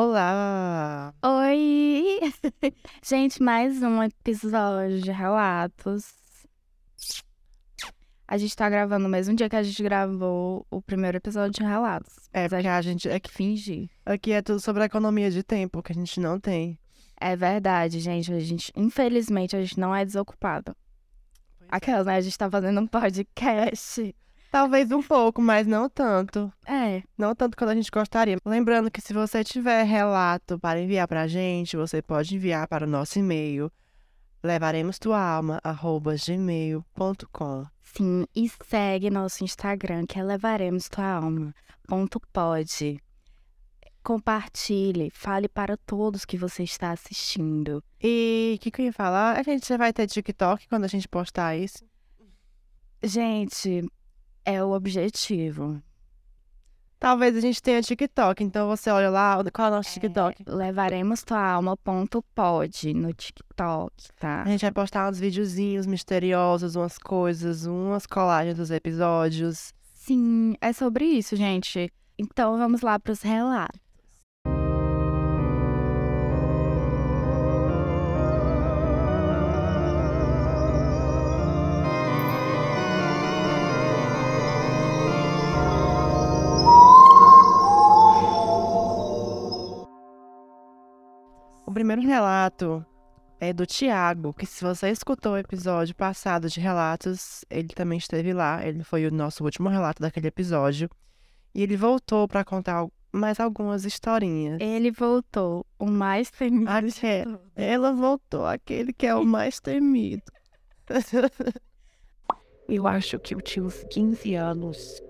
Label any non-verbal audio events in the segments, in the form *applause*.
Olá! Oi! *laughs* Gente, mais um episódio de relatos. A gente tá gravando no mesmo dia que a gente gravou o primeiro episódio de relatos. É, porque a gente. tem que fingir. Aqui é tudo sobre a economia de tempo, que a gente não tem. É verdade, gente. A gente, infelizmente, a gente não é desocupado. Aquelas, né? A gente tá fazendo um podcast. Talvez um pouco, mas não tanto. É, Não tanto quanto a gente gostaria. Lembrando que se você tiver relato para enviar pra gente, você pode enviar para o nosso e-mail levaremos tua alma gmail.com. sim. E segue nosso Instagram, que é levaremos tua alma. Ponto pode. Compartilhe, fale para todos que você está assistindo. E o que, que eu ia falar? A gente já vai ter TikTok quando a gente postar isso. Gente, é o objetivo. Talvez a gente tenha TikTok, então você olha lá, qual é o nosso TikTok? Levaremos tua alma ponto pode no TikTok, tá? A gente vai postar uns videozinhos misteriosos, umas coisas, umas colagens dos episódios. Sim, é sobre isso, gente. Então vamos lá para os relatos. Primeiro relato é do Tiago, que se você escutou o episódio passado de relatos, ele também esteve lá. Ele foi o nosso último relato daquele episódio. E ele voltou para contar mais algumas historinhas. Ele voltou, o mais temido. Ah, de é. todos. Ela voltou, aquele que é o mais temido. *laughs* Eu acho que eu tinha uns 15 anos,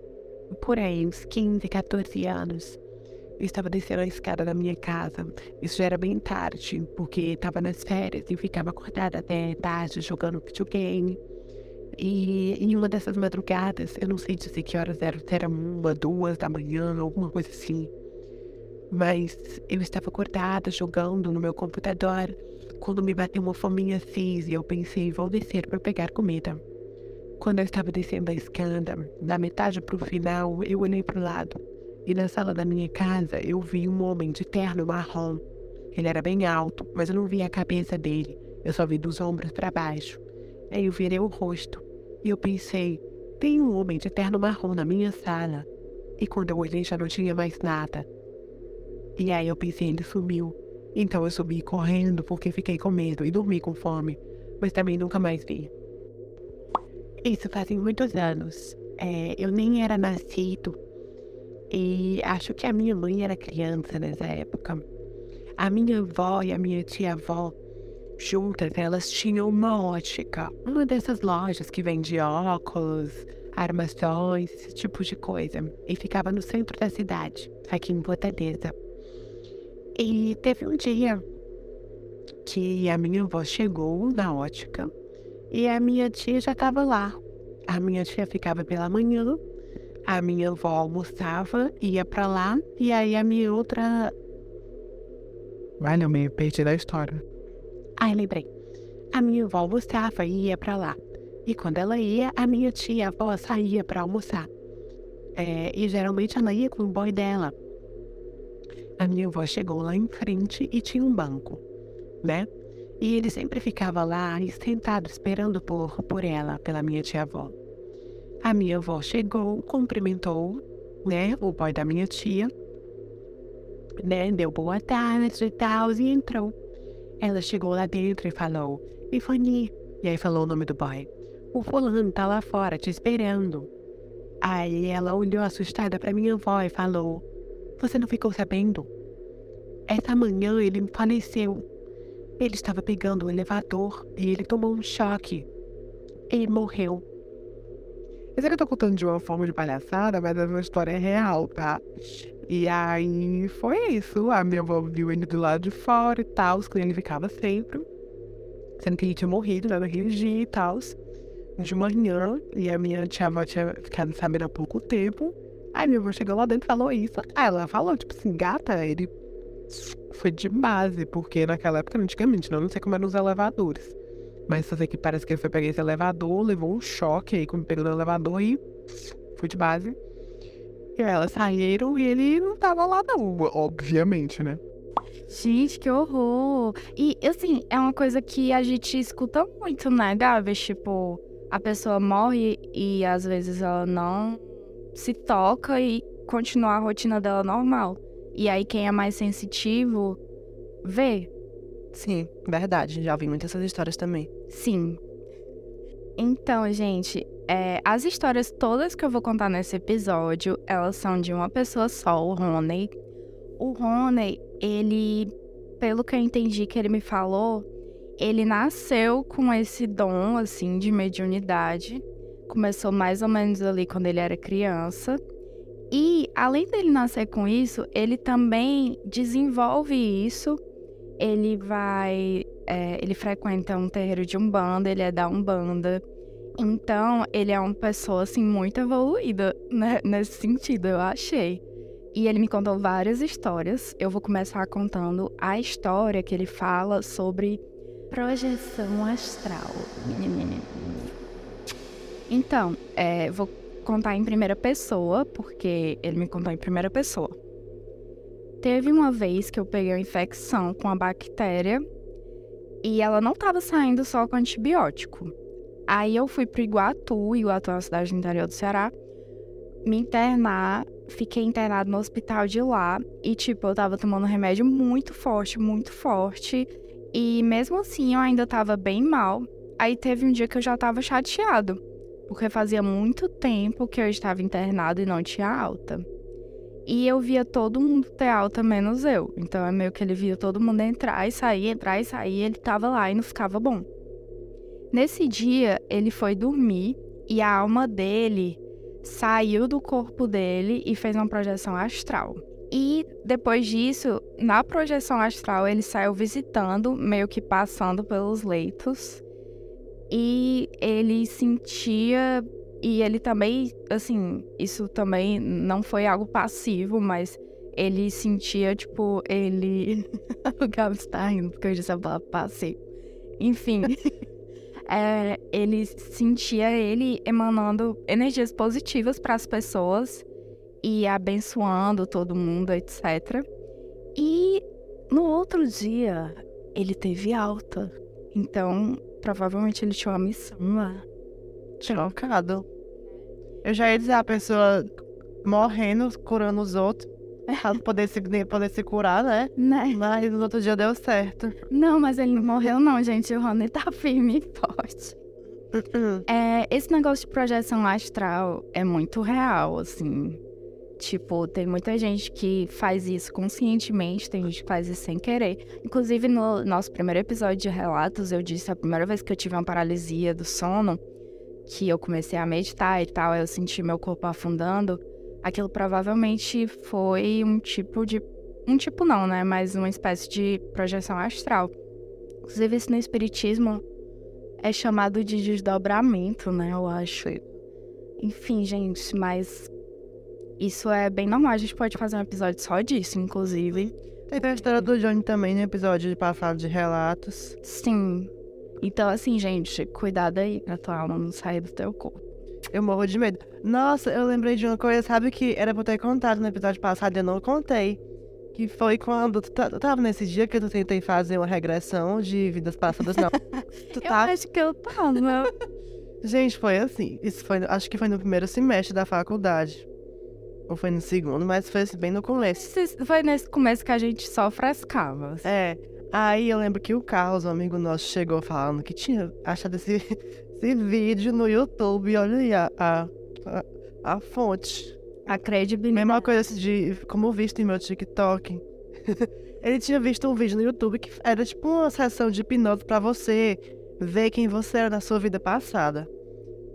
por aí, uns 15, 14 anos. Eu estava descendo a escada da minha casa. Isso já era bem tarde, porque estava nas férias e ficava acordada até tarde jogando videogame. E em uma dessas madrugadas, eu não sei dizer que horas eram, se era uma, duas da manhã, alguma coisa assim. Mas eu estava acordada jogando no meu computador quando me bateu uma fominha cis e eu pensei, vou descer para pegar comida. Quando eu estava descendo a escada, da metade para o final, eu olhei para o lado. E na sala da minha casa, eu vi um homem de terno marrom. Ele era bem alto, mas eu não vi a cabeça dele. Eu só vi dos ombros para baixo. Aí eu virei o rosto. E eu pensei, tem um homem de terno marrom na minha sala. E quando eu olhei, já não tinha mais nada. E aí eu pensei, ele sumiu. Então eu subi correndo porque fiquei com medo e dormi com fome. Mas também nunca mais vi. Isso fazem muitos anos. É, eu nem era nascido. E acho que a minha mãe era criança nessa época. A minha avó e a minha tia-avó, juntas, elas tinham uma ótica. Uma dessas lojas que vende óculos, armações, esse tipo de coisa. E ficava no centro da cidade, aqui em Fortaleza. E teve um dia que a minha avó chegou na ótica e a minha tia já estava lá. A minha tia ficava pela manhã, a minha avó almoçava, ia pra lá, e aí a minha outra. Vai, eu me perdi da história. Ai, lembrei. A minha avó almoçava e ia pra lá. E quando ela ia, a minha tia avó saía pra almoçar. É, e geralmente ela ia com o boy dela. A minha avó chegou lá em frente e tinha um banco, né? E ele sempre ficava lá sentado esperando por, por ela, pela minha tia-avó. A minha avó chegou, cumprimentou, né, o boy da minha tia, né, deu boa tarde e tal, e entrou. Ela chegou lá dentro e falou, Ifani, e aí falou o nome do boy. O fulano tá lá fora te esperando. Aí ela olhou assustada pra minha avó e falou, você não ficou sabendo? Essa manhã ele faleceu. Ele estava pegando o elevador e ele tomou um choque. Ele morreu. Eu sei que eu tô contando de uma forma de palhaçada, mas é uma história real, tá? E aí foi isso. A minha avó viu ele do lado de fora e tal, que ele ficava sempre. Sendo que ele tinha morrido né, naquele dia e tal. De manhã, e a minha tia-avó tinha ficado sabendo há pouco tempo. Aí minha avó chegou lá dentro e falou isso. Aí ela falou, tipo assim, gata, ele foi de base, porque naquela época, antigamente, não, não sei como eram os elevadores. Mas só sei que parece que ele foi pegar esse elevador, levou um choque aí, quando pegou no elevador e foi de base. E elas saíram e ele não tava lá não, obviamente, né? Gente, que horror! E, assim, é uma coisa que a gente escuta muito, né, Gabs? Tipo, a pessoa morre e às vezes ela não se toca e continua a rotina dela normal. E aí quem é mais sensitivo vê. Sim, verdade. Já ouvi muitas essas histórias também. Sim. Então, gente, é, as histórias todas que eu vou contar nesse episódio, elas são de uma pessoa só, o Rony. O Rony, ele, pelo que eu entendi que ele me falou, ele nasceu com esse dom, assim, de mediunidade. Começou mais ou menos ali quando ele era criança. E, além dele nascer com isso, ele também desenvolve isso. Ele vai. É, ele frequenta um terreiro de Umbanda, ele é da Umbanda. Então, ele é uma pessoa, assim, muito evoluída né, nesse sentido, eu achei. E ele me contou várias histórias. Eu vou começar contando a história que ele fala sobre projeção astral. Então, é, vou contar em primeira pessoa, porque ele me contou em primeira pessoa. Teve uma vez que eu peguei uma infecção com a bactéria e ela não estava saindo só com antibiótico. Aí eu fui pro Iguatu, Iguatu é uma cidade do interior do Ceará, me internar, fiquei internado no hospital de lá e, tipo, eu tava tomando remédio muito forte, muito forte. E mesmo assim eu ainda tava bem mal. Aí teve um dia que eu já tava chateado, porque fazia muito tempo que eu estava internado e não tinha alta. E eu via todo mundo ter alta, menos eu. Então é meio que ele via todo mundo entrar e sair, entrar e sair, ele tava lá e não ficava bom. Nesse dia, ele foi dormir e a alma dele saiu do corpo dele e fez uma projeção astral. E depois disso, na projeção astral, ele saiu visitando, meio que passando pelos leitos. E ele sentia. E ele também, assim, isso também não foi algo passivo, mas ele sentia, tipo, ele. *laughs* o Gabs tá rindo porque eu disse a palavra passivo. Enfim. *laughs* é, ele sentia ele emanando energias positivas para as pessoas e abençoando todo mundo, etc. E no outro dia ele teve alta. Então, provavelmente ele tinha uma missão lá. Chocado. Eu já ia dizer a pessoa morrendo, curando os outros. *laughs* Pra poder se, poder se curar, né? Né? Mas no outro dia deu certo. Não, mas ele não morreu não, gente. O Rony tá firme e forte. *laughs* É, esse negócio de projeção astral é muito real, assim. Tipo, tem muita gente que faz isso conscientemente, tem gente que faz isso sem querer. Inclusive, no nosso primeiro episódio de relatos, eu disse a primeira vez que eu tive uma paralisia do sono, que eu comecei a meditar e tal, eu senti meu corpo afundando. Aquilo provavelmente foi um tipo de. Um tipo não, né? Mas uma espécie de projeção astral. Inclusive, isso no Espiritismo é chamado de desdobramento, né? Eu acho. Enfim, gente, mas isso é bem normal. A gente pode fazer um episódio só disso, inclusive. Tem a história do Johnny também no episódio de passado de relatos. Sim. Então, assim, gente, cuidado aí pra tua alma não sair do teu corpo. Eu morro de medo. Nossa, eu lembrei de uma coisa, sabe que era pra eu ter contado no episódio passado e eu não contei. Que foi quando tu, tu tava nesse dia que eu tentei fazer uma regressão de vidas passadas, não. *laughs* tu tá... Eu acho que eu tava. Gente, foi assim. Isso foi, acho que foi no primeiro semestre da faculdade. Ou foi no segundo, mas foi bem no começo. Foi nesse começo que a gente só frescava. É. Aí eu lembro que o Carlos, um amigo nosso, chegou falando que tinha achado esse, *laughs* esse vídeo no YouTube. Olha aí a, a, a, a fonte. A credibilidade. Mesma coisa de como visto em meu TikTok. *laughs* Ele tinha visto um vídeo no YouTube que era tipo uma sessão de hipnose para você ver quem você era na sua vida passada.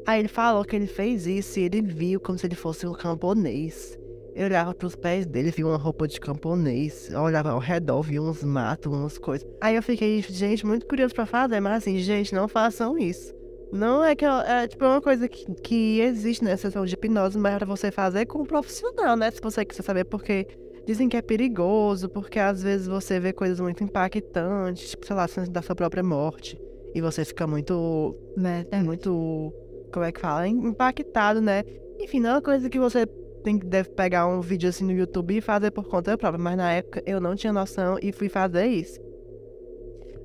Aí ele falou que ele fez isso e ele viu como se ele fosse um camponês. Eu olhava pros pés dele, via uma roupa de camponês. Eu olhava ao redor, via uns matos, umas coisas. Aí eu fiquei, gente, muito curioso pra fazer, mas assim, gente, não façam isso. Não é que é tipo uma coisa que, que existe nessa sessão de hipnose, mas é pra você fazer com um profissional, né? Se você quiser saber porque dizem que é perigoso, porque às vezes você vê coisas muito impactantes, tipo, sei lá, da sua própria morte. E você fica muito. né? É muito como é que fala? Impactado, né? Enfim, não é uma coisa que você tem, deve pegar um vídeo assim no YouTube e fazer por conta própria. Mas na época eu não tinha noção e fui fazer isso.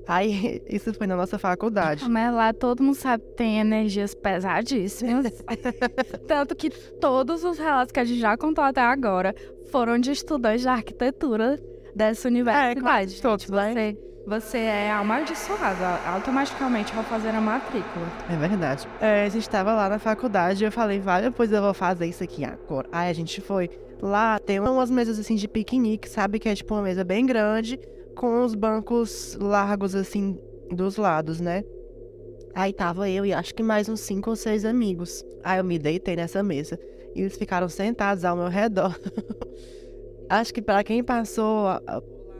Aí, *laughs* isso foi na nossa faculdade. Mas lá todo mundo sabe que tem energias pesadíssimas. *laughs* Tanto que todos os relatos que a gente já contou até agora foram de estudantes de arquitetura dessa universidade. quase todos, Gente, né? você, você é amaldiçoado. Automaticamente vou fazer a matrícula. É verdade. É, a gente tava lá na faculdade e eu falei, vale, pois eu vou fazer isso aqui agora. Aí a gente foi lá, tem umas mesas assim de piquenique, sabe? Que é tipo uma mesa bem grande, com os bancos largos assim dos lados, né? Aí tava eu e acho que mais uns cinco ou seis amigos. Aí eu me deitei nessa mesa. E eles ficaram sentados ao meu redor. *laughs* acho que pra quem passou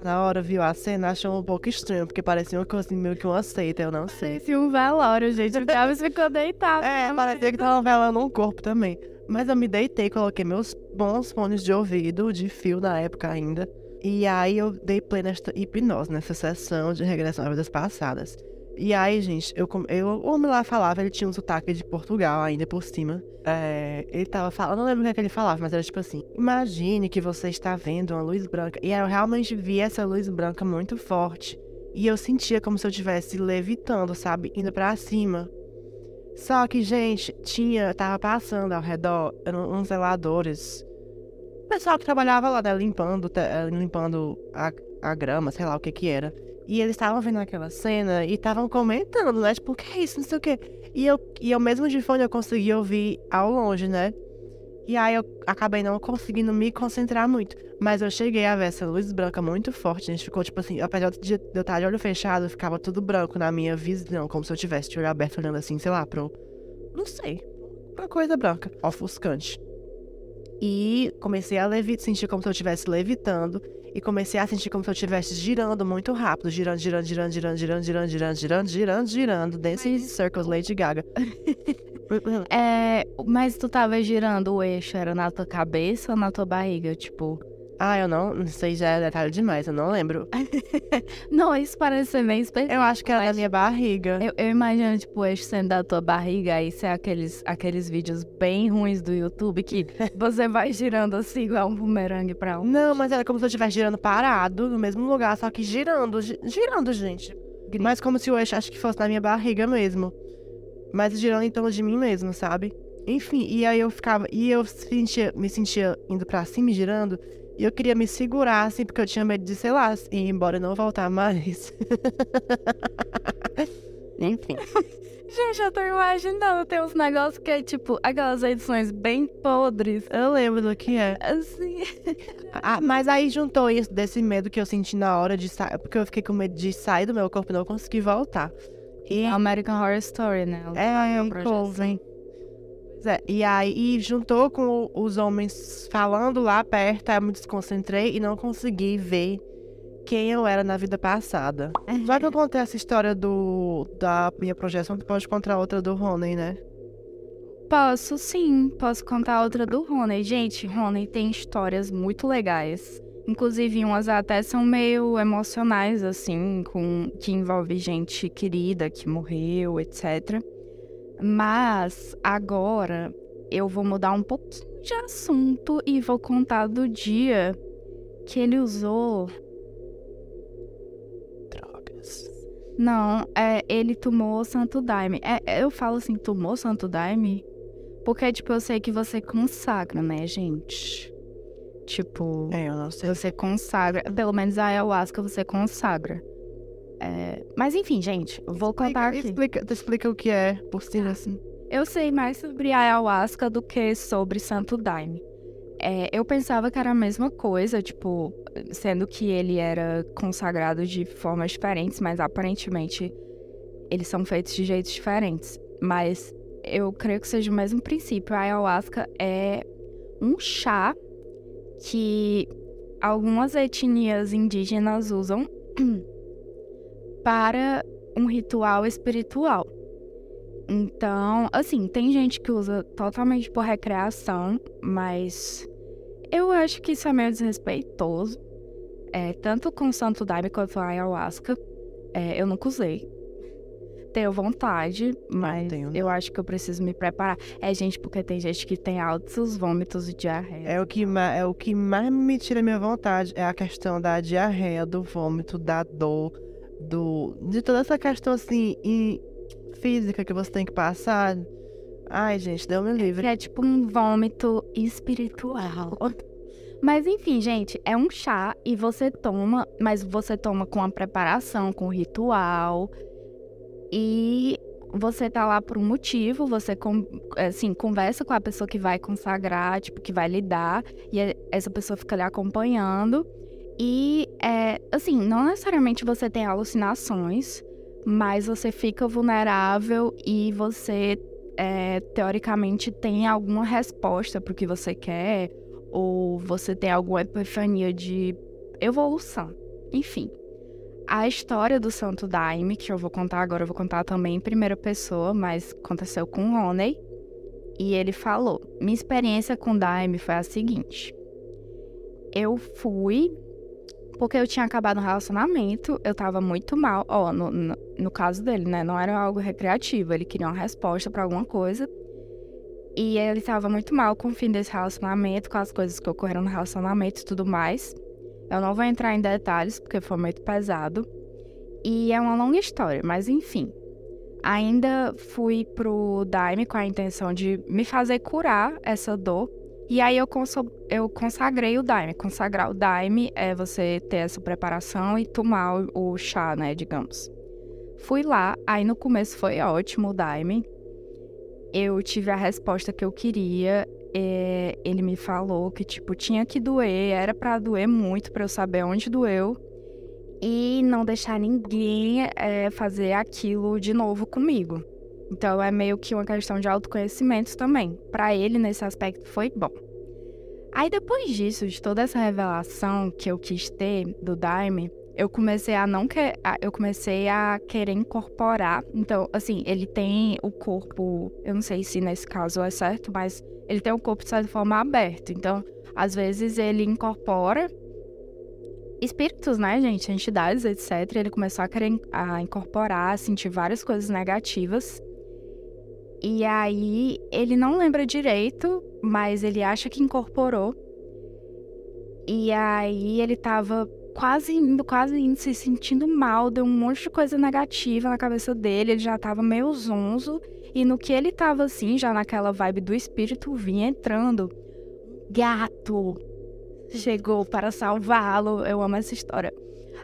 na hora, viu a cena, achou um pouco estranho, porque parecia uma coisa meio que uma seita, eu não sei. Parecia um velório, gente. O Chaves ficou deitado. É, parecia que tava velando um corpo também. Mas eu me deitei, coloquei meus bons fones de ouvido, de fio na época ainda. E aí eu dei play nesta hipnose, nessa sessão de regressão a vidas passadas. E aí, gente, eu, eu, o homem lá falava, ele tinha um sotaque de Portugal ainda por cima. É, ele tava falando, não lembro o que, é que ele falava, mas era tipo assim: Imagine que você está vendo uma luz branca. E eu realmente vi essa luz branca muito forte. E eu sentia como se eu estivesse levitando, sabe? Indo pra cima. Só que, gente, tinha, tava passando ao redor uns zeladores. O pessoal que trabalhava lá, né, limpando, eh, limpando a, a grama, sei lá o que que era. E eles estavam vendo aquela cena e estavam comentando, né? Tipo, o que é isso? Não sei o quê. E eu, e eu mesmo de fone eu consegui ouvir ao longe, né? E aí eu acabei não conseguindo me concentrar muito. Mas eu cheguei a ver essa luz branca muito forte. A gente ficou, tipo assim, apesar de eu estar de olho fechado, ficava tudo branco na minha visão, como se eu tivesse de olho aberto olhando assim, sei lá, pro. Não sei. Uma coisa branca, ofuscante. E comecei a levitar, sentir como se eu estivesse levitando. E comecei a sentir como se eu estivesse girando muito rápido. Girando, girando, girando, girando, girando, girando, girando, girando, girando, girando. Dancing Circles Lady Gaga. É, mas tu tava girando o eixo, era na tua cabeça ou na tua barriga? Tipo. Ah, eu não, não sei, já é detalhe demais, eu não lembro. *laughs* Não, isso parece ser bem específico. Eu acho que era da minha barriga. Eu, eu imagino, tipo, o eixo sendo da tua barriga, aí ser aqueles, aqueles vídeos bem ruins do YouTube que *laughs* você vai girando assim, igual um bumerangue pra um. Não, mas era como se eu estivesse girando parado, no mesmo lugar, só que girando, gi- girando, gente. Mas como se o eixo, acho que fosse na minha barriga mesmo. Mas girando em torno de mim mesmo, sabe? Enfim, e aí eu ficava, e eu sentia, me sentia indo pra cima e girando, e eu queria me segurar, assim, porque eu tinha medo de, sei lá, ir embora e não voltar mais. *laughs* Enfim. *laughs* Gente, eu tô imaginando, tem uns negócios que é tipo, aquelas edições bem podres. Eu lembro do que é. Assim. *laughs* Ah, mas aí juntou isso desse medo que eu senti na hora de sair, porque eu fiquei com medo de sair do meu corpo e não conseguir voltar. E American Horror Story, né? É, é um coven. É, e aí juntou com os homens falando lá perto, aí eu me desconcentrei e não consegui ver quem eu era na vida passada. Já que eu contei essa história do, da minha projeção, tu pode contar outra do Rony, né? Posso sim, posso contar outra do Rony. Gente, Rony tem histórias muito legais. Inclusive, umas até são meio emocionais, assim, com que envolve gente querida que morreu, etc. Mas agora eu vou mudar um pouquinho de assunto e vou contar do dia que ele usou. Drogas. Não, é, ele tomou Santo Daime. É, eu falo assim, tomou Santo Daime? Porque, tipo, eu sei que você consagra, né, gente? Tipo, É, eu não sei. você consagra. Pelo menos a ayahuasca você consagra. É, mas enfim, gente, vou contar aqui. Explica, explica o que é, por cima, assim. Eu sei mais sobre a ayahuasca do que sobre Santo Daime. É, eu pensava que era a mesma coisa, tipo, sendo que ele era consagrado de formas diferentes, mas aparentemente eles são feitos de jeitos diferentes. Mas eu creio que seja o mesmo princípio. A ayahuasca é um chá que algumas etnias indígenas usam *clears throat* para um ritual espiritual. Então, assim, tem gente que usa totalmente por recreação, mas eu acho que isso é meio desrespeitoso. É, tanto com o Santo Daime quanto a ayahuasca. É, eu nunca usei. tenho vontade, mas tenho, não. eu acho que eu preciso me preparar. É, gente, porque tem gente que tem altos vômitos e diarreia. É o, que é o que mais me tira a minha vontade. É a questão da diarreia, do vômito, da dor, do, de toda essa questão assim em- física que você tem que passar. Ai, gente, deu me livre. Que é tipo um vômito espiritual. Mas enfim, gente, é um chá e você toma, mas você toma com a preparação, com o ritual. E você tá lá por um motivo, você assim, conversa com a pessoa que vai consagrar, tipo, que vai lidar, e é- essa pessoa fica ali acompanhando. E é assim, não necessariamente você tem alucinações, mas você fica vulnerável e você é, teoricamente tem alguma resposta para o que você quer, ou você tem alguma epifania de evolução. Enfim. A história do Santo Daime, que eu vou contar agora, eu vou contar também em primeira pessoa, mas aconteceu com o Rony. E ele falou: Minha experiência com Daime foi a seguinte. Eu fui porque eu tinha acabado um relacionamento, eu tava muito mal. Ó, no, no, no caso dele, né? Não era algo recreativo, ele queria uma resposta pra alguma coisa. E ele tava muito mal com o fim desse relacionamento, com as coisas que ocorreram no relacionamento e tudo mais. Eu não vou entrar em detalhes, porque foi muito pesado. E é uma longa história, mas enfim. Ainda fui pro Daime com a intenção de me fazer curar essa dor. E aí eu, eu consagrei o Daime. Consagrar o Daime é você ter essa preparação e tomar o, chá, né, digamos. Fui lá, aí no começo foi ótimo o Daime. Eu tive a resposta que eu queria. é, ele me falou que, tipo, tinha que doer, era pra doer muito, pra eu saber onde doeu. E não deixar ninguém é, fazer aquilo de novo comigo. Então é meio que uma questão de autoconhecimento também. Pra ele, nesse aspecto, foi bom. Aí depois disso, de toda essa revelação que eu quis ter do Daime, eu comecei a não que... eu comecei a querer incorporar. Então, assim, ele tem o corpo, eu não sei se nesse caso é certo, mas ele tem o corpo de certa forma aberto. Então, às vezes ele incorpora espíritos, né, gente, entidades, etc. Ele começou a querer a incorporar, a sentir várias coisas negativas. E aí ele não lembra direito, mas ele acha que incorporou. E aí ele tava quase indo, quase indo, se sentindo mal, deu um monte de coisa negativa na cabeça dele, ele já tava meio zonzo. E no que ele tava assim, já naquela vibe do espírito, vinha entrando. Gato chegou para salvá-lo. Eu amo essa história.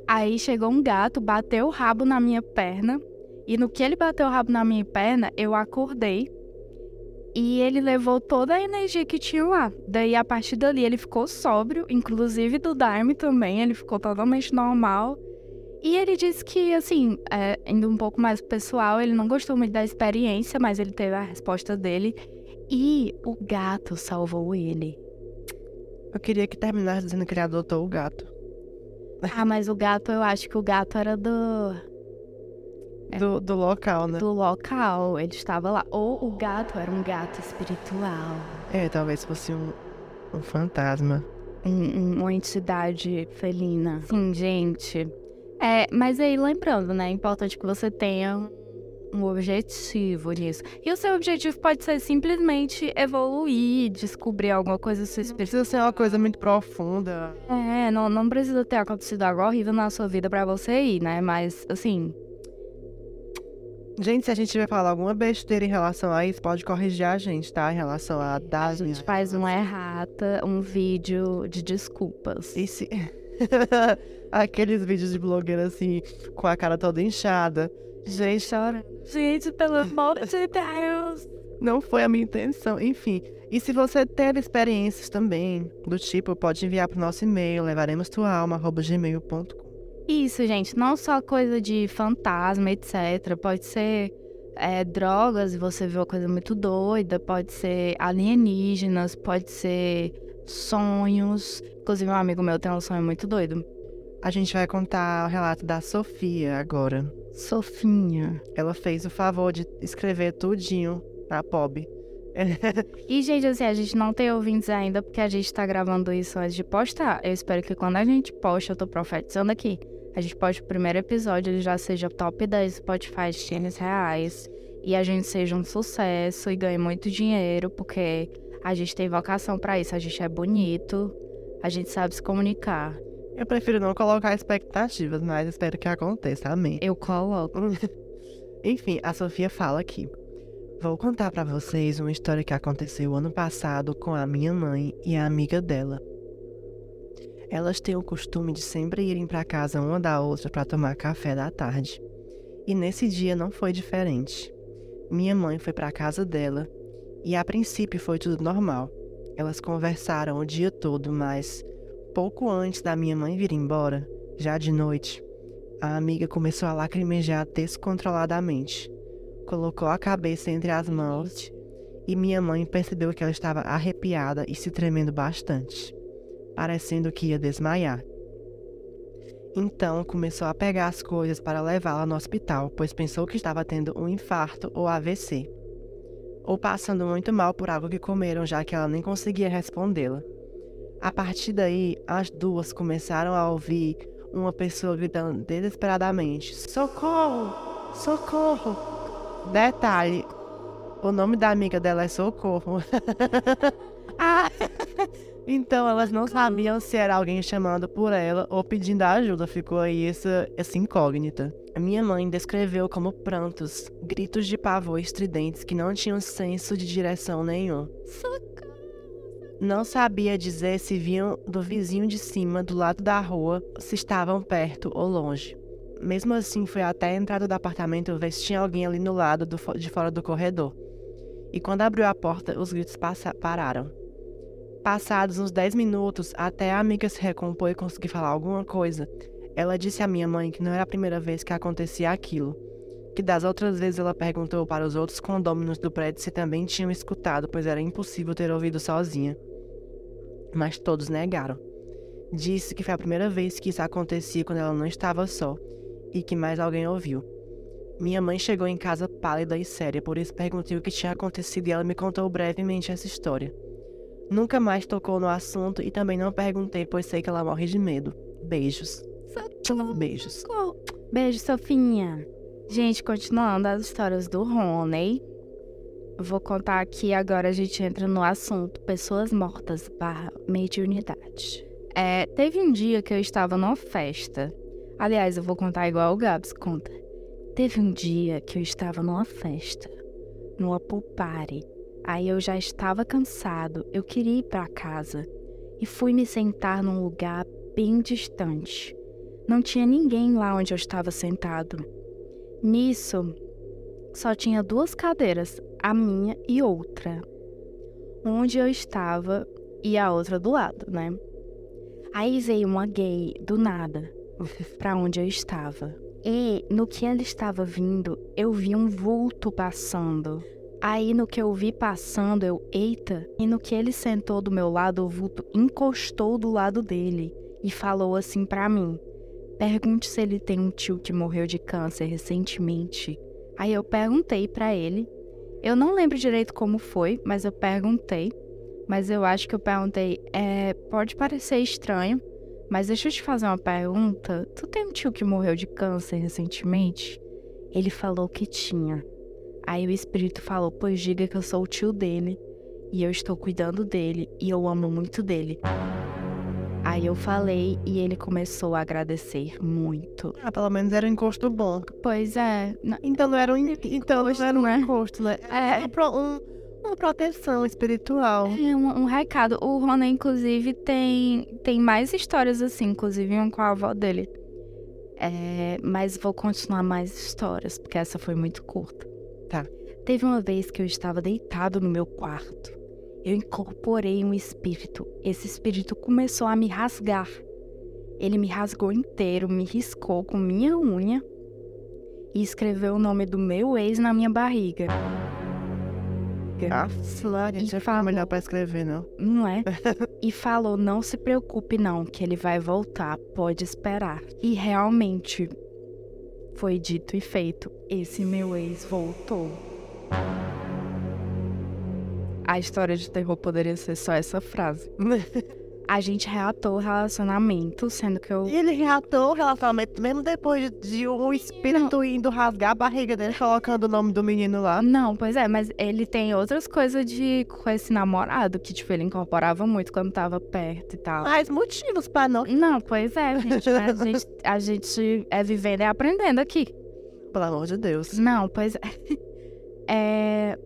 Aí chegou um gato, bateu o rabo na minha perna. E no que ele bateu o rabo na minha perna, eu acordei. E ele levou toda a energia que tinha lá. Daí, a partir dali, ele ficou sóbrio, inclusive do Daime também. Ele ficou totalmente normal. E ele disse que, assim, é, indo um pouco mais pessoal, ele não gostou muito da experiência, mas ele teve a resposta dele. E o gato salvou ele. Eu queria que terminasse dizendo que ele adotou o gato. Ah, mas o gato, eu acho que o gato era do, Do, do local, né? do local. Ele estava lá. Ou o gato era um gato espiritual. É, talvez fosse um, um fantasma. um- um- uma entidade felina. Sim, gente. É, mas aí, lembrando, né? É importante que você tenha um- objetivo nisso. E o seu objetivo pode ser simplesmente evoluir, descobrir alguma coisa seu Não precisa ser uma coisa muito profunda. É, não, não precisa ter acontecido algo horrível na sua vida pra você ir, né? Mas, assim, Gente, se a gente tiver falar alguma besteira em relação a isso, pode corrigir a gente, tá? Em relação a a dar gente faz uma errata, um vídeo de desculpas. E se... *laughs* Aqueles vídeos de blogueira assim, com a cara toda inchada. Gente, Chora. Gente, pelo amor de Deus. não foi a minha intenção. Enfim, e se você teve experiências também do tipo, pode enviar pro nosso e-mail, levaremostualma.gmail.com. Isso, gente, não só coisa de fantasma, etc. Pode ser é, drogas e você vê uma coisa muito doida, pode ser alienígenas, pode ser sonhos. Inclusive, um amigo meu tem um sonho muito doido. A gente vai contar o relato da Sofia agora. Sofinha. Ela fez o favor de escrever tudinho na POB. *laughs* E, gente, assim, a gente não tem ouvintes ainda porque a gente tá gravando isso antes de postar. Eu espero que quando a gente posta, eu tô profetizando aqui, A gente pode, o primeiro episódio, ele já seja top 10 Spotify de tênis reais. E a gente seja um sucesso e ganhe muito dinheiro, porque a gente tem vocação para isso. A gente é bonito, a gente sabe se comunicar. Eu prefiro não colocar expectativas, mas espero que aconteça. Amém. Eu coloco. Enfim, a Sofia fala aqui. Vou contar para vocês uma história que aconteceu ano passado com a minha mãe e a amiga dela. Elas têm o costume de sempre irem para casa uma da outra para tomar café da tarde. E nesse dia não foi diferente. Minha mãe foi para casa dela e a princípio foi tudo normal. Elas conversaram o dia todo, mas pouco antes da minha mãe vir embora, já de noite, a amiga começou a lacrimejar descontroladamente. Colocou a cabeça entre as mãos e minha mãe percebeu que ela estava arrepiada e se tremendo bastante, parecendo que ia desmaiar. Então começou a pegar as coisas para levá-la no hospital, pois pensou que estava tendo um infarto ou AVC. Ou passando muito mal por algo que comeram, já que ela nem conseguia respondê-la. A partir daí, as duas começaram a ouvir uma pessoa gritando desesperadamente: Socorro! Socorro! Detalhe: o nome da amiga dela é Socorro. *laughs* ah! Então elas não sabiam se era alguém chamando por ela ou pedindo ajuda. Ficou aí essa, essa incógnita. A minha mãe descreveu como prantos, gritos de pavor estridentes que não tinham senso de direção nenhum. Não sabia dizer se vinham do vizinho de cima, do lado da rua, se estavam perto ou longe. Mesmo assim, foi até a entrada do apartamento ver se tinha alguém ali no lado do, de fora do corredor. E quando abriu a porta, os gritos pararam. Passados uns 10 minutos, até a amiga se recompor e conseguir falar alguma coisa, ela disse à minha mãe que não era a primeira vez que acontecia aquilo. Que das outras vezes ela perguntou para os outros condôminos do prédio se também tinham escutado, pois era impossível ter ouvido sozinha. Mas todos negaram. Disse que foi a primeira vez que isso acontecia quando ela não estava só e que mais alguém ouviu. Minha mãe chegou em casa pálida e séria, por isso perguntei o que tinha acontecido e ela me contou brevemente essa história. Nunca mais tocou no assunto e também não perguntei, pois sei que ela morre de medo. Beijos. Beijos. Beijo, Sofinha. Gente, continuando as histórias do Rony. Vou contar aqui agora a gente entra no assunto pessoas mortas barra mediunidade. É, teve um dia que eu estava numa festa. Aliás, eu vou contar igual o Gabs conta. Teve um dia que eu estava numa festa, numa pool party, Aí eu já estava cansado, eu queria ir para casa e fui me sentar num lugar bem distante. Não tinha ninguém lá onde eu estava sentado. Nisso, só tinha duas cadeiras, a minha e outra. Onde eu estava e a outra do lado, né? Aí veio uma gay do nada *laughs* para onde eu estava. E no que ela estava vindo, eu vi um vulto passando. Aí no que eu vi passando, eu, eita, e no que ele sentou do meu lado, o vulto encostou do lado dele e falou assim para mim: Pergunte se ele tem um tio que morreu de câncer recentemente. Aí eu perguntei para ele. Eu não lembro direito como foi, mas eu perguntei. Mas eu acho que eu perguntei: é, pode parecer estranho, mas deixa eu te fazer uma pergunta. Tu tem um tio que morreu de câncer recentemente? Ele falou que tinha. Aí o espírito falou: Pois diga que eu sou o tio dele e eu estou cuidando dele e eu amo muito dele. Aí eu falei e ele começou a agradecer muito. Ah, pelo menos era um encosto bom. Pois é. Então não era um, então não era um né? encosto, né? É. Um, uma proteção espiritual. É um, um recado. O Rony, inclusive, tem, tem mais histórias assim, inclusive uma com a avó dele. É, mas vou continuar mais histórias, porque essa foi muito curta. Tá. Teve uma vez que eu estava deitado no meu quarto. Eu incorporei um espírito. Esse espírito começou a me rasgar. Ele me rasgou inteiro, me riscou com minha unha e escreveu o nome do meu ex na minha barriga. Nossa, gente, é melhor pra escrever, não? Não é? *laughs* e falou: não se preocupe, não, que ele vai voltar, pode esperar. E realmente, foi dito e feito. Esse meu ex voltou. A história de terror poderia ser só essa frase. *laughs* A gente reatou o relacionamento, sendo que eu. Ele reatou o relacionamento mesmo depois de, um espírito indo rasgar a barriga dele, colocando o nome do menino lá. Não, pois é, mas ele tem outras coisas de com esse namorado, que, tipo, ele incorporava muito quando tava perto e tal. Mais motivos pra não. Não, pois é, gente. A *laughs* gente, a gente é vivendo e aprendendo aqui. Pelo amor de Deus. Não, pois é. *laughs* É,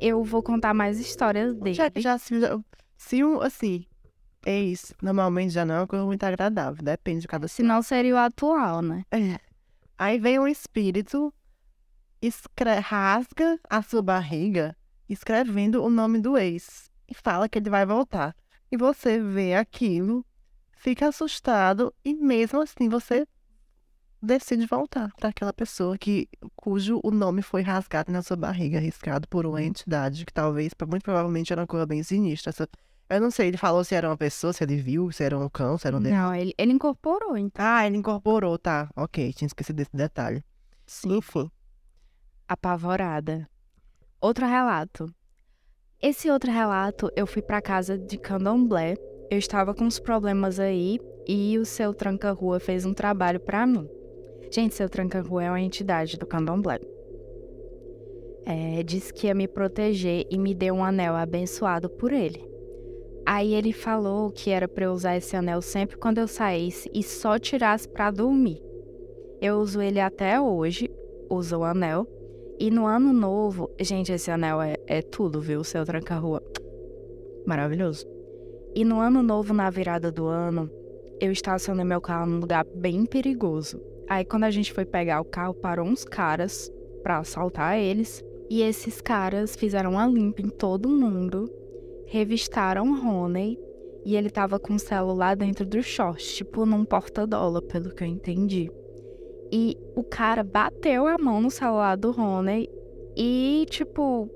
Eu vou contar mais histórias dele. Já, já, já- se um, assim, é isso. Normalmente já não é uma coisa muito agradável. Depende de cada Se não seria o atual, né? É. Aí vem um espírito, escre- rasga a sua barriga, escrevendo o nome do ex. E fala que ele vai voltar. E você vê aquilo, fica assustado, e mesmo assim você decide voltar para aquela pessoa que, cujo o nome foi rasgado na sua barriga, riscado por uma entidade que talvez, muito provavelmente, era uma coisa bem sinistra. Essa- Eu não sei, ele falou se era uma pessoa, se ele viu, se era um cão, se era um. Não, ele, ele incorporou, então. Ah, ele incorporou, tá. Ok, tinha esquecido desse detalhe. Sim. Enfim. apavorada. Outro relato. Esse outro relato, eu fui pra casa de candomblé. Eu estava com uns problemas aí e o seu tranca-rua fez um trabalho pra mim. Gente, seu tranca-rua é uma entidade do candomblé. É, disse que ia me proteger e me deu um anel abençoado por ele. Aí ele falou que era pra eu usar esse anel sempre quando eu saísse e só tirasse pra dormir. Eu uso ele até hoje, uso o anel. E no ano novo, gente, esse anel é, é tudo, viu? Seu tranca-rua. *tsk* Maravilhoso. E no ano novo, na virada do ano, eu estacionei meu carro num lugar bem perigoso. Aí quando a gente foi pegar o carro, parou uns caras pra assaltar eles. E esses caras fizeram uma limpa em todo mundo, revistaram Rony e ele tava com o celular dentro do short, tipo num porta-dólar, pelo que eu entendi. E o cara bateu a mão no celular do Rony e, tipo,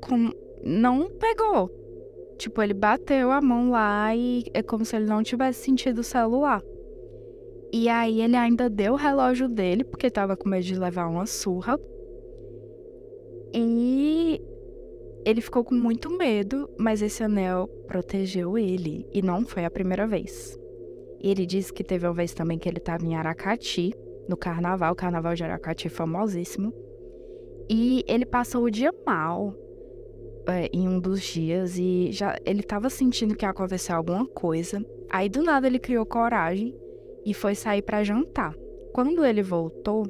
com... não pegou. Tipo, ele bateu a mão lá e é como se ele não tivesse sentido o celular. E aí ele ainda deu o relógio dele, porque tava com medo de levar uma surra. E ele ficou com muito medo, mas esse anel protegeu ele. E não foi a primeira vez. Ele disse que teve uma vez também que ele estava em Aracati, no carnaval, o carnaval de Aracati é famosíssimo. E ele passou o dia mal é, em um dos dias e já ele estava sentindo que ia acontecer alguma coisa. Aí do nada ele criou coragem e foi sair para jantar. Quando ele voltou,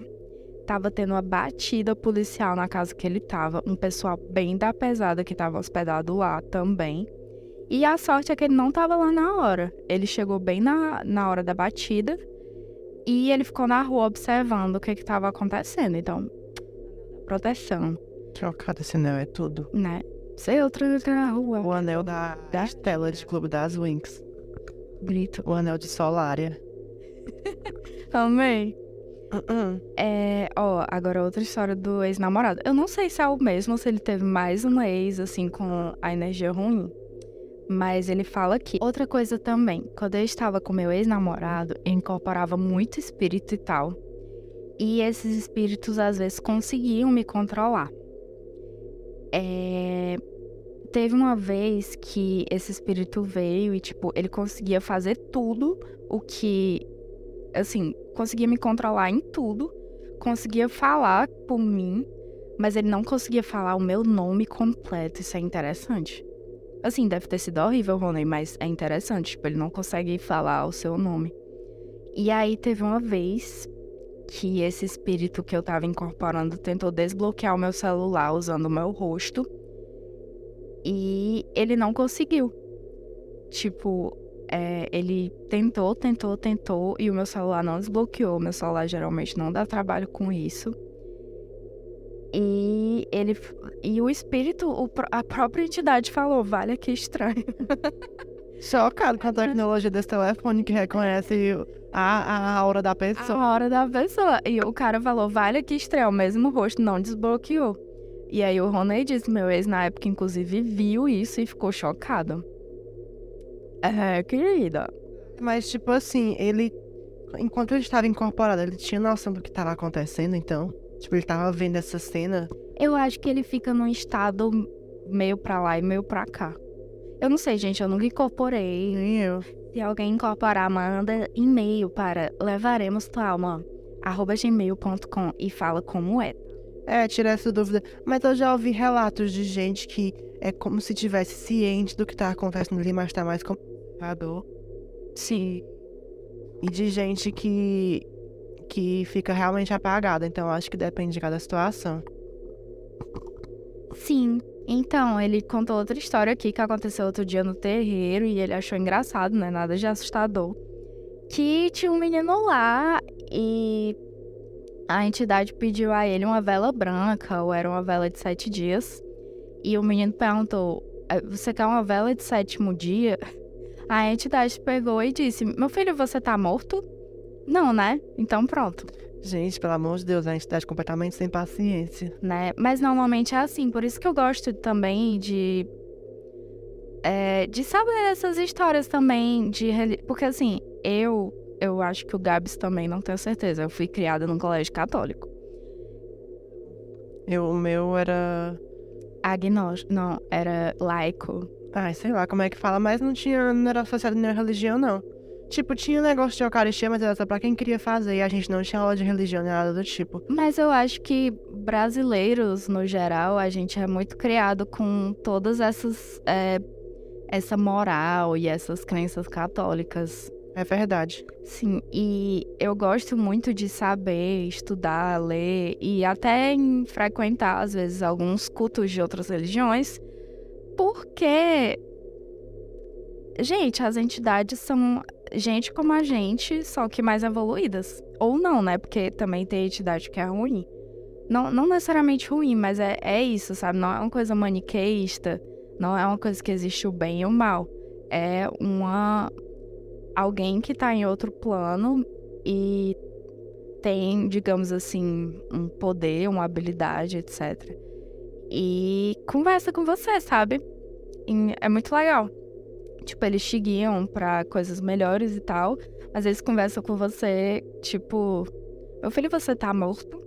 tava tendo uma batida policial na casa que ele tava, um pessoal bem da pesada que tava hospedado lá também. E a sorte é que ele não tava lá na hora. Ele chegou bem na, na hora da batida e ele ficou na rua observando o que que tava acontecendo. Então, proteção, Trocado esse anel é tudo. né? Sei outra na rua. O anel da, da Estela de Clube das Winx. Grito. O anel de Solária. *laughs* Amei. Uh-uh. É, ó, agora outra história do ex-namorado. Eu não sei se é o mesmo, se ele teve mais um ex, assim, com a energia ruim. Mas ele fala aqui. Outra coisa também, quando eu estava com meu ex-namorado, eu incorporava muito espírito e tal. E esses espíritos, às vezes, conseguiam me controlar. É... Teve uma vez que esse espírito veio e, tipo, ele conseguia fazer tudo o que. Assim, conseguia me controlar em tudo, conseguia falar por mim, mas ele não conseguia falar o meu nome completo. Isso é interessante. Assim, deve ter sido horrível, Rony, mas é interessante. Tipo, ele não consegue falar o seu nome. E aí teve uma vez que esse espírito que eu tava incorporando tentou desbloquear o meu celular usando o meu rosto. E ele não conseguiu. Tipo, é, ele tentou, tentou, tentou e o meu celular não desbloqueou. Meu celular geralmente não dá trabalho com isso. E ele e o espírito, o a própria entidade falou: "Vale que estranho". *laughs* Chocado com a tecnologia desse telefone que reconhece a, a aura da pessoa. A hora da pessoa. E o cara falou: "Vale que estranho", o mesmo rosto não desbloqueou. E aí o Roney disse, meu ex na época inclusive viu isso e ficou chocado. É, querida. Mas, tipo assim, ele. Enquanto ele estava incorporado, ele tinha noção do que estava acontecendo, então. Tipo, ele tava vendo essa cena. Eu acho que ele fica num estado meio pra lá e meio pra cá. Eu não sei, gente, eu nunca incorporei. Nem eu. Se alguém incorporar, manda e-mail para levaremos tua alma arroba gmail.com e fala como é. É, tira essa dúvida. Mas eu já ouvi relatos de gente que é como se tivesse ciente do que tá acontecendo ali, mas tá mais complicador. Sim. E de gente que que fica realmente apagada. Então acho que depende de cada situação. Sim. Então, ele contou outra história aqui que aconteceu outro dia no terreiro e ele achou engraçado, né? Nada de assustador. Que tinha um menino lá e a entidade pediu a ele uma vela branca, ou era uma vela de sete dias. E o menino perguntou: "É, Você quer uma vela de sétimo dia? *laughs* A entidade pegou e disse: Meu filho, você tá morto? Não, né? Então pronto. Gente, pelo amor de Deus, a entidade completamente sem paciência. né? Mas normalmente é assim, por isso que eu gosto também de. é, de saber essas histórias também, de porque assim, eu eu acho que o Gabs também não tenho certeza. Eu fui criada num colégio católico. Eu, o meu era. Agnóstico, não, era laico. Ai, sei lá como é que fala, mas não tinha. Não era associado a nenhuma religião, não. Tipo, tinha um negócio de Eucaristia, mas era só pra quem queria fazer. E a gente não tinha aula de religião nem nada do tipo. Mas eu acho que brasileiros, no geral, a gente é muito criado com todas essas. é, essa moral e essas crenças católicas. É verdade. Sim, e eu gosto muito de saber, estudar, ler e até frequentar, às vezes, alguns cultos de outras religiões, porque, gente, as entidades são gente como a gente, só que mais evoluídas. Ou não, né? Porque também tem entidade que é ruim. Não, não necessariamente ruim, mas é, é isso, sabe? Não é uma coisa maniqueísta, não é uma coisa que existe o bem e o mal. É uma, alguém que tá em outro plano e tem, digamos assim, um poder, uma habilidade, etc. E conversa com você, sabe? E é muito legal. Tipo, eles te guiam pra coisas melhores e tal. Às vezes conversam com você, tipo, meu filho, você tá morto?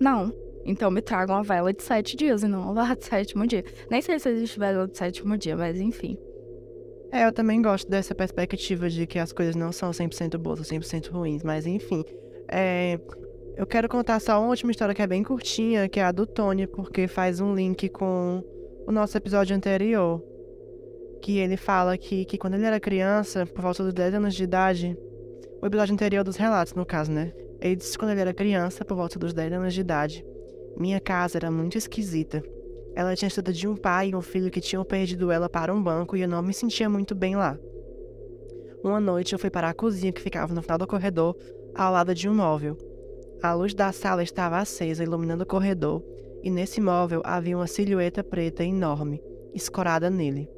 Não. Então me traga uma vela de sete dias e não uma vela de *laughs* sétimo dia. Nem sei se existe vela de sétimo dia, mas enfim. É, eu também gosto dessa perspectiva de que as coisas não são 100% boas ou 100% ruins, mas enfim. É, eu quero contar só uma última história que é bem curtinha, que é a do Tony, porque faz um link com o nosso episódio anterior. Que ele fala que, que quando ele era criança, por volta dos 10 anos de idade, o episódio anterior dos relatos, no caso, né? Ele disse que quando ele era criança, por volta dos 10 anos de idade, minha casa era muito esquisita. Ela tinha sido de um pai e um filho que tinham perdido ela para um banco e eu não me sentia muito bem lá. Uma noite eu fui para a cozinha que ficava no final do corredor, ao lado de um móvel. A luz da sala estava acesa, iluminando o corredor, e nesse móvel havia uma silhueta preta enorme, escorada nele.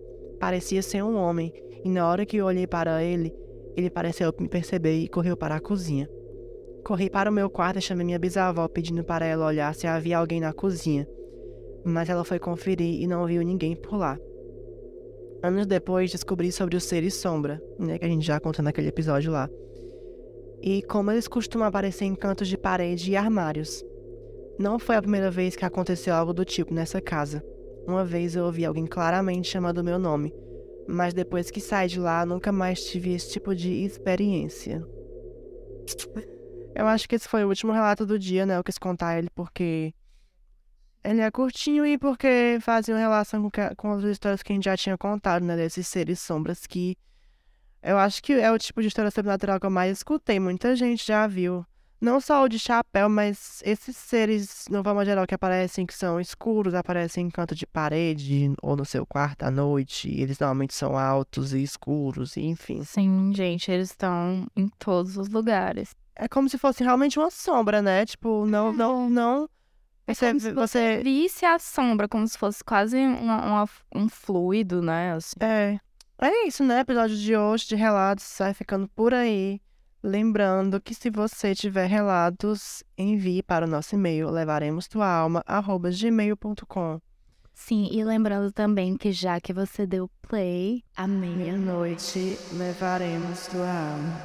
Parecia ser um homem, e na hora que eu olhei para ele, ele pareceu me perceber e correu para a cozinha. Corri para o meu quarto e chamei minha bisavó, pedindo para ela olhar se havia alguém na cozinha mas ela foi conferir e não viu ninguém por lá. Anos depois, descobri sobre os seres sombra, né, que a gente já contou naquele episódio lá. E como eles costumam aparecer em cantos de parede e armários. Não foi a primeira vez que aconteceu algo do tipo nessa casa. Uma vez eu ouvi alguém claramente chamando meu nome, mas depois que saí de lá, nunca mais tive esse tipo de experiência. Eu acho que esse foi o último relato do dia, né? Eu quis contar ele porque ele é curtinho e porque fazia uma relação com, que- com as histórias que a gente já tinha contado, né? Desses seres sombras que eu acho que é o tipo de história sobrenatural que eu mais escutei. Muita gente já viu. Não só o de chapéu, mas esses seres, uma forma geral, que aparecem, que são escuros, aparecem em canto de parede ou no seu quarto à noite. E eles normalmente são altos e escuros, e enfim. Sim, gente, eles estão em todos os lugares. É como se fosse realmente uma sombra, né? Tipo, não, não, não. É Você, como se você, Visse a sombra como se fosse quase uma- uma- um fluido, né? Assim. É. É isso, né? Episódio de hoje de relatos vai ficando por aí. Lembrando que se você tiver relatos, envie para o nosso e-mail levaremos tua alma@gmail.com. Sim, e lembrando também que já que você deu play, à. Meia-noite levaremos tua alma.